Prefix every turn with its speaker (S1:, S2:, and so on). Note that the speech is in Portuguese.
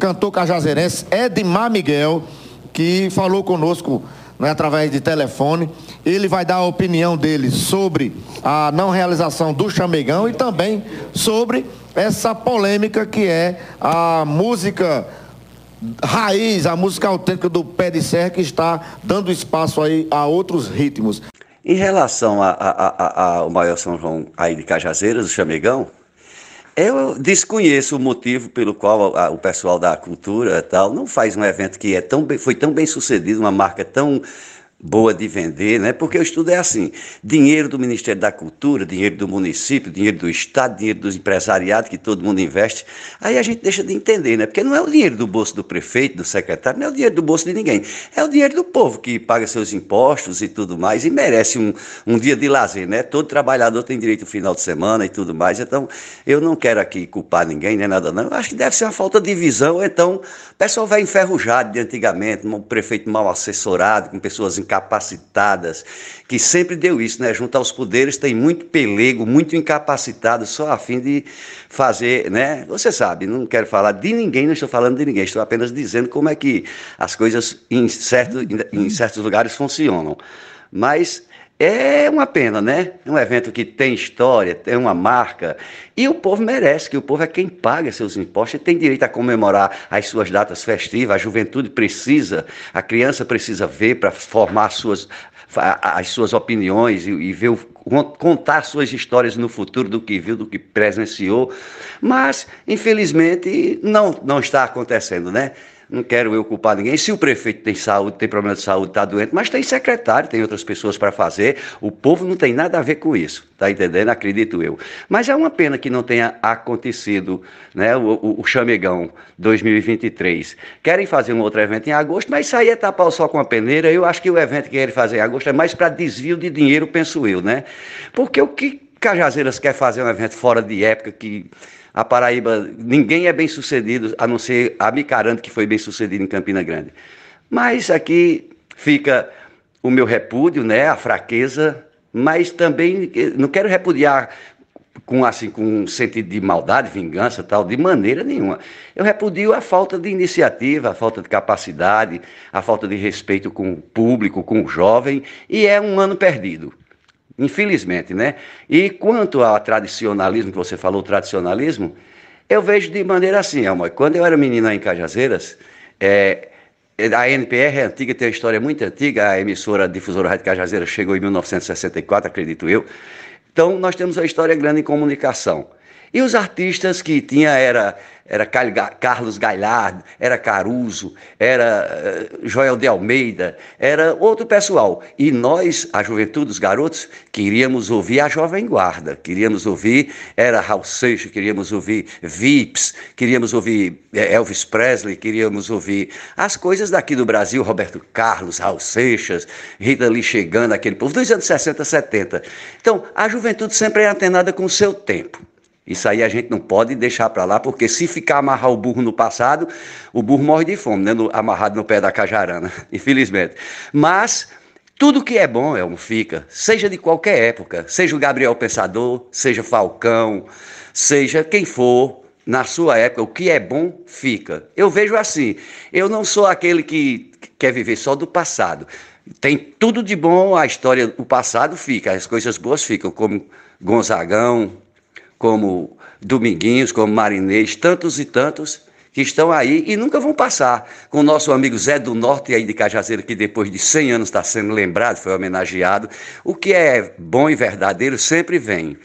S1: cantor cajazeirense Edmar Miguel, que falou conosco né, através de telefone. Ele vai dar a opinião dele sobre a não realização do Chamegão e também sobre essa polêmica que é a música raiz, a música autêntica do pé de serra que está dando espaço aí a outros ritmos.
S2: Em relação ao maior São João aí de Cajazeiras, o Chamegão, eu desconheço o motivo pelo qual a, o pessoal da cultura tal não faz um evento que é tão bem, foi tão bem sucedido, uma marca tão boa de vender, né? Porque o estudo é assim: dinheiro do Ministério da Cultura, dinheiro do município, dinheiro do Estado, dinheiro dos empresariados que todo mundo investe. Aí a gente deixa de entender, né? Porque não é o dinheiro do bolso do prefeito, do secretário, não é o dinheiro do bolso de ninguém. É o dinheiro do povo que paga seus impostos e tudo mais e merece um, um dia de lazer, né? Todo trabalhador tem direito ao final de semana e tudo mais. Então, eu não quero aqui culpar ninguém, nem nada, não. Eu acho que deve ser uma falta de visão. Então, o pessoal vai enferrujado de antigamente, um prefeito mal assessorado, com pessoas incapacitadas, que sempre deu isso, né? Junto aos poderes tem muito pelego, muito incapacitado, só a fim de fazer, né? Você sabe, não quero falar de ninguém, não estou falando de ninguém, estou apenas dizendo como é que as coisas em, certo, em certos lugares funcionam. Mas é uma pena, né? Um evento que tem história, tem uma marca, e o povo merece, que o povo é quem paga seus impostos e tem direito a comemorar as suas datas festivas, a juventude precisa, a criança precisa ver para formar suas, as suas opiniões e, e ver contar suas histórias no futuro do que viu, do que presenciou, mas infelizmente não, não está acontecendo, né? Não quero eu culpar ninguém. Se o prefeito tem saúde, tem problema de saúde, está doente, mas tem secretário, tem outras pessoas para fazer. O povo não tem nada a ver com isso, tá entendendo? Acredito eu. Mas é uma pena que não tenha acontecido né, o, o, o Chamegão 2023. Querem fazer um outro evento em agosto, mas isso aí é tapar o sol com a peneira. Eu acho que o evento que querem fazer em agosto é mais para desvio de dinheiro, penso eu, né? Porque o que Cajazeiras quer fazer um evento fora de época que a Paraíba, ninguém é bem sucedido, a não ser a Micarante, que foi bem sucedido em Campina Grande. Mas aqui fica o meu repúdio, né, a fraqueza, mas também não quero repudiar com assim com um sentido de maldade, vingança, tal, de maneira nenhuma. Eu repudio a falta de iniciativa, a falta de capacidade, a falta de respeito com o público, com o jovem, e é um ano perdido. Infelizmente, né? E quanto ao tradicionalismo, que você falou, tradicionalismo, eu vejo de maneira assim, Elma. Quando eu era menina em Cajazeiras, é, a NPR é antiga, tem uma história muito antiga, a emissora a difusora Rádio Cajazeiras chegou em 1964, acredito eu. Então, nós temos uma história grande em comunicação. E os artistas que tinha era era Carlos Gailard, era Caruso, era uh, Joel de Almeida, era outro pessoal. E nós, a juventude, os garotos, queríamos ouvir a Jovem Guarda, queríamos ouvir, era Raul Seixas, queríamos ouvir Vips, queríamos ouvir eh, Elvis Presley, queríamos ouvir as coisas daqui do Brasil, Roberto Carlos, Raul Seixas, Rita Lee chegando, aquele povo, dos anos 60, 70. Então, a juventude sempre é antenada com o seu tempo. Isso aí a gente não pode deixar para lá, porque se ficar amarrar o burro no passado, o burro morre de fome, né? amarrado no pé da cajarana, infelizmente. Mas tudo que é bom, um fica, seja de qualquer época, seja o Gabriel Pensador, seja Falcão, seja quem for, na sua época, o que é bom fica. Eu vejo assim, eu não sou aquele que quer viver só do passado. Tem tudo de bom, a história, o passado fica, as coisas boas ficam, como Gonzagão, como Dominguinhos, como Marinês, tantos e tantos que estão aí e nunca vão passar. Com o nosso amigo Zé do Norte aí de Cajazeiro, que depois de 100 anos está sendo lembrado, foi homenageado. O que é bom e verdadeiro sempre vem.